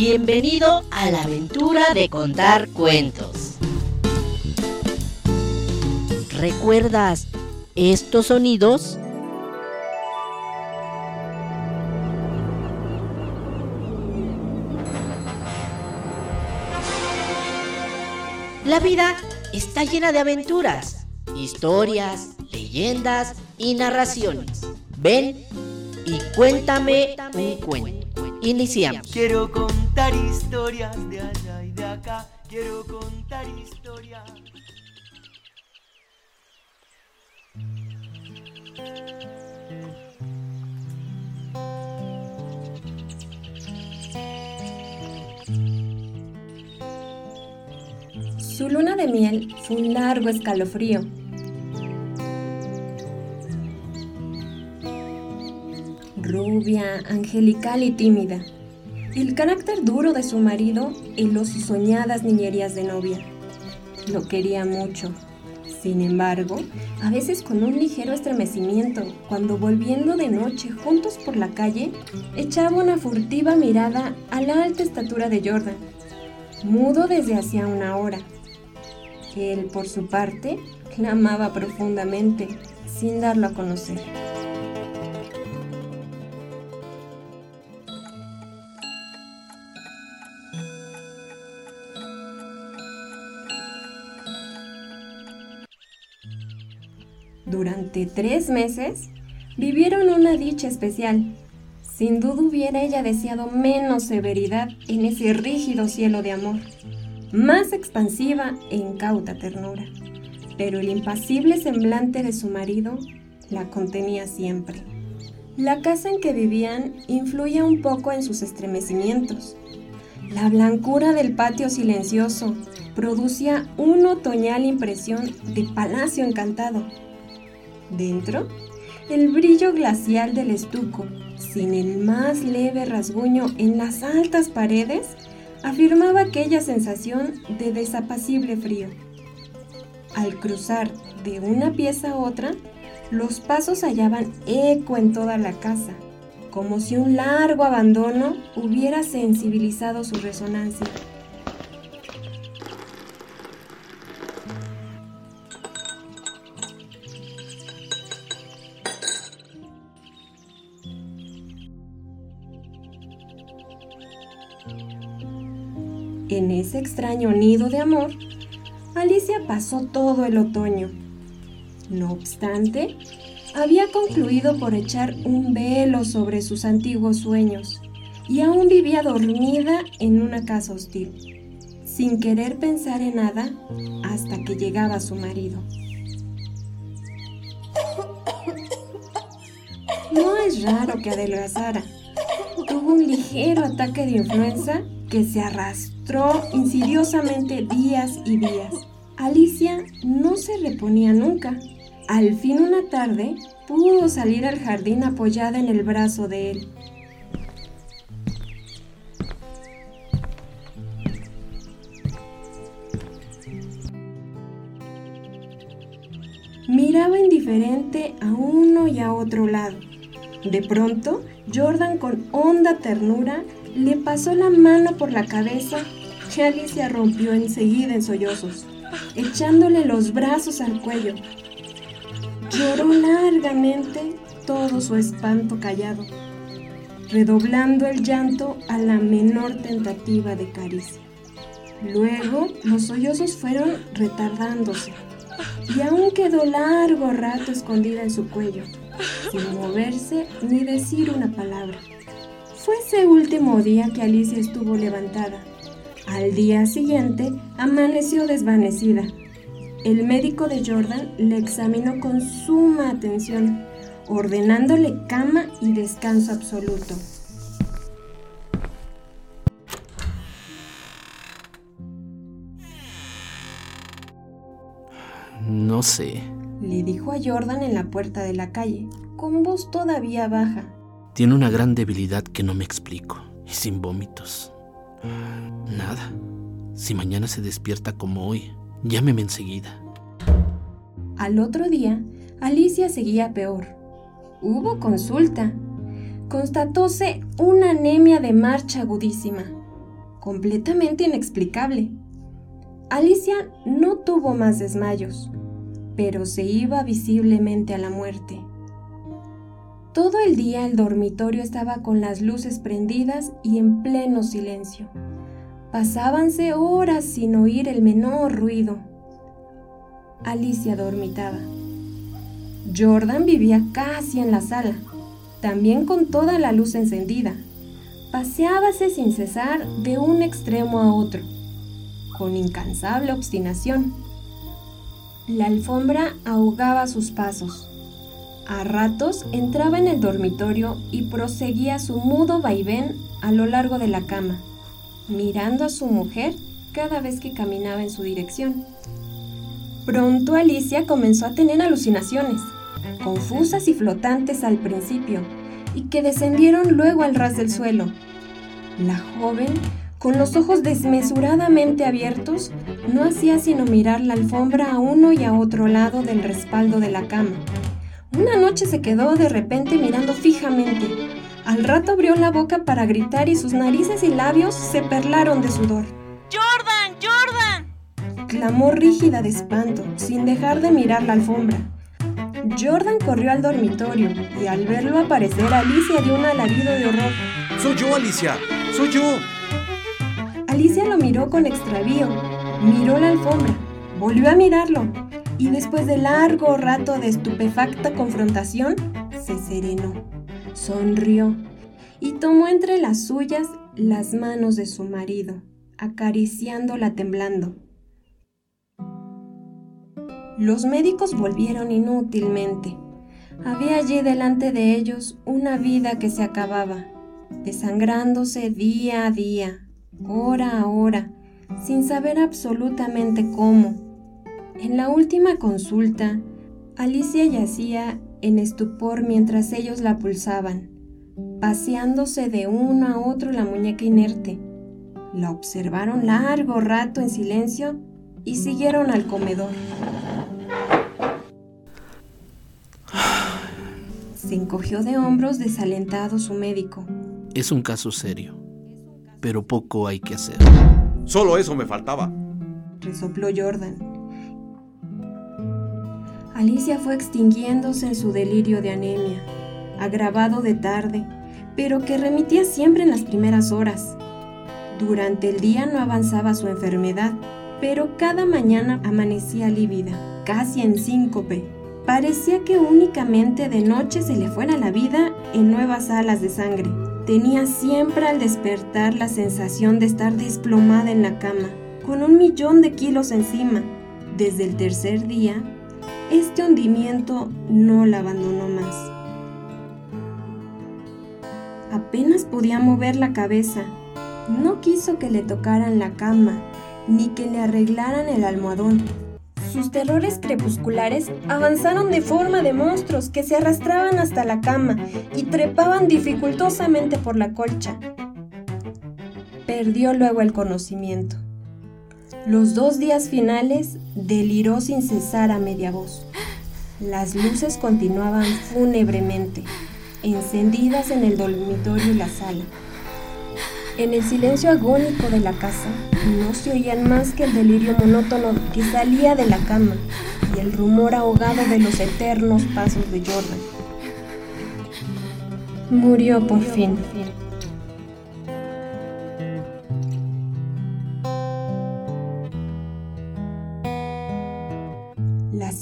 Bienvenido a la aventura de contar cuentos. ¿Recuerdas estos sonidos? La vida está llena de aventuras, historias, leyendas y narraciones. Ven y cuéntame un cuento. Iniciamos. Quiero contar historias de allá y de acá. Quiero contar historias. Su luna de miel fue un largo escalofrío. Angelical y tímida. El carácter duro de su marido heló sus soñadas niñerías de novia. Lo quería mucho. Sin embargo, a veces con un ligero estremecimiento, cuando volviendo de noche juntos por la calle, echaba una furtiva mirada a la alta estatura de Jordan, mudo desde hacía una hora. Él, por su parte, la amaba profundamente, sin darlo a conocer. Durante tres meses vivieron una dicha especial. Sin duda hubiera ella deseado menos severidad en ese rígido cielo de amor, más expansiva e incauta ternura. Pero el impasible semblante de su marido la contenía siempre. La casa en que vivían influía un poco en sus estremecimientos. La blancura del patio silencioso producía una otoñal impresión de palacio encantado Dentro, el brillo glacial del estuco, sin el más leve rasguño en las altas paredes, afirmaba aquella sensación de desapacible frío. Al cruzar de una pieza a otra, los pasos hallaban eco en toda la casa, como si un largo abandono hubiera sensibilizado su resonancia. En ese extraño nido de amor, Alicia pasó todo el otoño. No obstante, había concluido por echar un velo sobre sus antiguos sueños y aún vivía dormida en una casa hostil, sin querer pensar en nada hasta que llegaba su marido. No es raro que adelgazara. Tuvo un ligero ataque de influenza que se arrastró insidiosamente días y días. Alicia no se reponía nunca. Al fin una tarde pudo salir al jardín apoyada en el brazo de él. Miraba indiferente a uno y a otro lado. De pronto, Jordan con honda ternura le pasó la mano por la cabeza que Alicia rompió enseguida en sollozos, echándole los brazos al cuello. Lloró largamente todo su espanto callado, redoblando el llanto a la menor tentativa de caricia. Luego los sollozos fueron retardándose y aún quedó largo rato escondida en su cuello, sin moverse ni decir una palabra. Fue ese último día que Alicia estuvo levantada. Al día siguiente amaneció desvanecida. El médico de Jordan le examinó con suma atención, ordenándole cama y descanso absoluto. No sé. Le dijo a Jordan en la puerta de la calle, con voz todavía baja. Tiene una gran debilidad que no me explico. Y sin vómitos. Nada. Si mañana se despierta como hoy, llámeme enseguida. Al otro día, Alicia seguía peor. Hubo consulta. Constatóse una anemia de marcha agudísima. completamente inexplicable. Alicia no tuvo más desmayos, pero se iba visiblemente a la muerte. Todo el día el dormitorio estaba con las luces prendidas y en pleno silencio. Pasábanse horas sin oír el menor ruido. Alicia dormitaba. Jordan vivía casi en la sala, también con toda la luz encendida. Paseábase sin cesar de un extremo a otro, con incansable obstinación. La alfombra ahogaba sus pasos. A ratos entraba en el dormitorio y proseguía su mudo vaivén a lo largo de la cama, mirando a su mujer cada vez que caminaba en su dirección. Pronto Alicia comenzó a tener alucinaciones confusas y flotantes al principio, y que descendieron luego al ras del suelo. La joven, con los ojos desmesuradamente abiertos, no hacía sino mirar la alfombra a uno y a otro lado del respaldo de la cama. Una noche se quedó de repente mirando fijamente. Al rato abrió la boca para gritar y sus narices y labios se perlaron de sudor. ¡Jordan! ¡Jordan! Clamó rígida de espanto, sin dejar de mirar la alfombra. Jordan corrió al dormitorio y al verlo aparecer, Alicia dio un alarido de horror. ¡Soy yo, Alicia! ¡Soy yo! Alicia lo miró con extravío, miró la alfombra, volvió a mirarlo y después de largo rato de estupefacta confrontación, se serenó, sonrió y tomó entre las suyas las manos de su marido, acariciándola temblando. Los médicos volvieron inútilmente. Había allí delante de ellos una vida que se acababa, desangrándose día a día, hora a hora, sin saber absolutamente cómo. En la última consulta, Alicia yacía en estupor mientras ellos la pulsaban, paseándose de uno a otro la muñeca inerte. La observaron largo rato en silencio y siguieron al comedor. Se encogió de hombros desalentado su médico. Es un caso serio, pero poco hay que hacer. Solo eso me faltaba. Resopló Jordan. Alicia fue extinguiéndose en su delirio de anemia, agravado de tarde, pero que remitía siempre en las primeras horas. Durante el día no avanzaba su enfermedad, pero cada mañana amanecía lívida, casi en síncope Parecía que únicamente de noche se le fuera la vida en nuevas alas de sangre. Tenía siempre al despertar la sensación de estar desplomada en la cama, con un millón de kilos encima. Desde el tercer día, este hundimiento no la abandonó más. Apenas podía mover la cabeza. No quiso que le tocaran la cama, ni que le arreglaran el almohadón sus terrores crepusculares avanzaron de forma de monstruos que se arrastraban hasta la cama y trepaban dificultosamente por la colcha. Perdió luego el conocimiento. Los dos días finales deliró sin cesar a media voz. Las luces continuaban fúnebremente, encendidas en el dormitorio y la sala. En el silencio agónico de la casa no se oían más que el delirio monótono que salía de la cama y el rumor ahogado de los eternos pasos de Jordan. Murió por fin.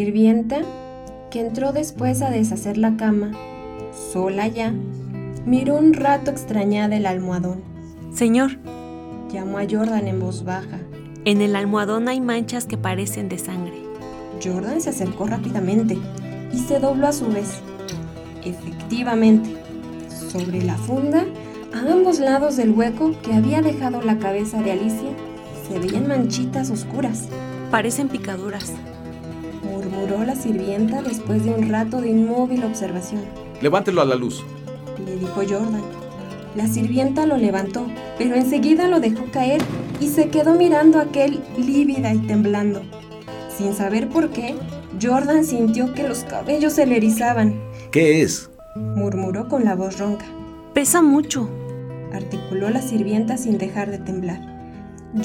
Sirvienta, que entró después a deshacer la cama, sola ya, miró un rato extrañada el almohadón Señor, llamó a Jordan en voz baja. En el almohadón hay manchas que parecen de sangre. Jordan se acercó rápidamente y se dobló a su vez. Efectivamente, sobre la funda, a ambos lados del hueco que había dejado la cabeza de Alicia, se veían manchitas oscuras. Parecen picaduras, murmuró la sirvienta después de un rato de inmóvil observación. Levántelo a la luz, le dijo Jordan. La sirvienta lo levantó, pero enseguida lo dejó caer y se quedó mirando a aquel lívida y temblando. Sin saber por qué, Jordan sintió que los cabellos se le erizaban. ¿Qué es? murmuró con la voz ronca. Pesa mucho, articuló la sirvienta sin dejar de temblar.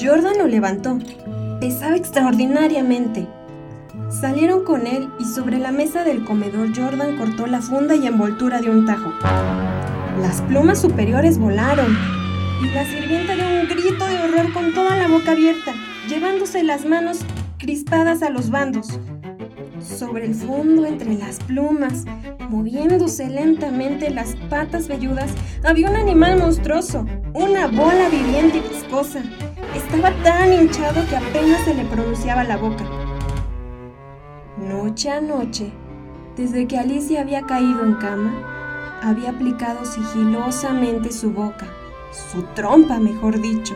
Jordan lo levantó. Pesaba extraordinariamente. Salieron con él y sobre la mesa del comedor Jordan cortó la funda y envoltura de un tajo. Las plumas superiores volaron y la sirvienta dio un grito de horror con toda la boca abierta, llevándose las manos crispadas a los bandos. Sobre el fondo, entre las plumas, moviéndose lentamente las patas velludas, había un animal monstruoso, una bola viviente y viscosa. Estaba tan hinchado que apenas se le pronunciaba la boca. Noche a noche, desde que Alicia había caído en cama, había aplicado sigilosamente su boca, su trompa mejor dicho,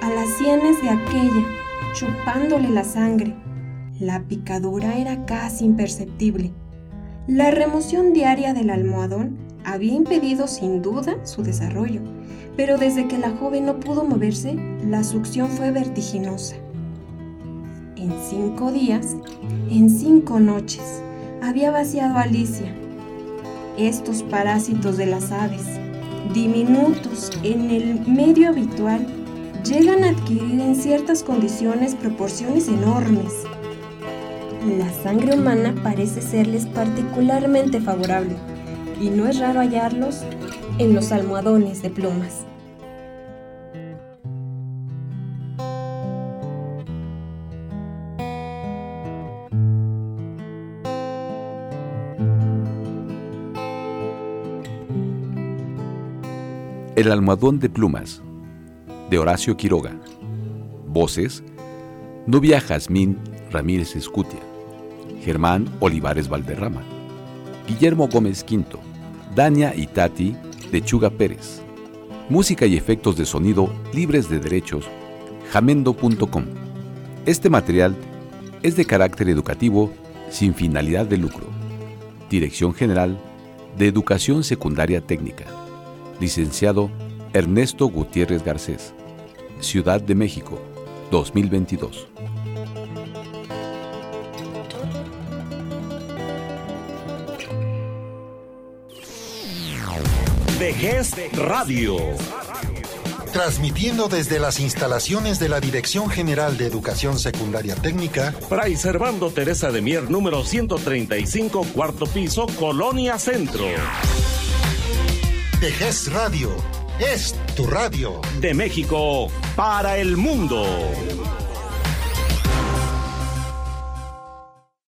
a las sienes de aquella, chupándole la sangre. La picadura era casi imperceptible. La remoción diaria del almohadón había impedido sin duda su desarrollo, pero desde que la joven no pudo moverse, la succión fue vertiginosa. En cinco días, en cinco noches, había vaciado Alicia. Estos parásitos de las aves, diminutos en el medio habitual, llegan a adquirir en ciertas condiciones proporciones enormes. La sangre humana parece serles particularmente favorable y no es raro hallarlos en los almohadones de plumas. El almohadón de plumas, de Horacio Quiroga. Voces, Nubia Jazmín Ramírez Escutia, Germán Olivares Valderrama, Guillermo Gómez Quinto, Dania y Tati Lechuga Pérez. Música y efectos de sonido libres de derechos, jamendo.com. Este material es de carácter educativo sin finalidad de lucro. Dirección General de Educación Secundaria Técnica licenciado Ernesto Gutiérrez Garcés, Ciudad de México, 2022. Vejez Radio. Transmitiendo desde las instalaciones de la Dirección General de Educación Secundaria Técnica, Fray Servando Teresa de Mier, número 135, cuarto piso, Colonia Centro. Vejez Radio. Es tu radio. De México para el mundo.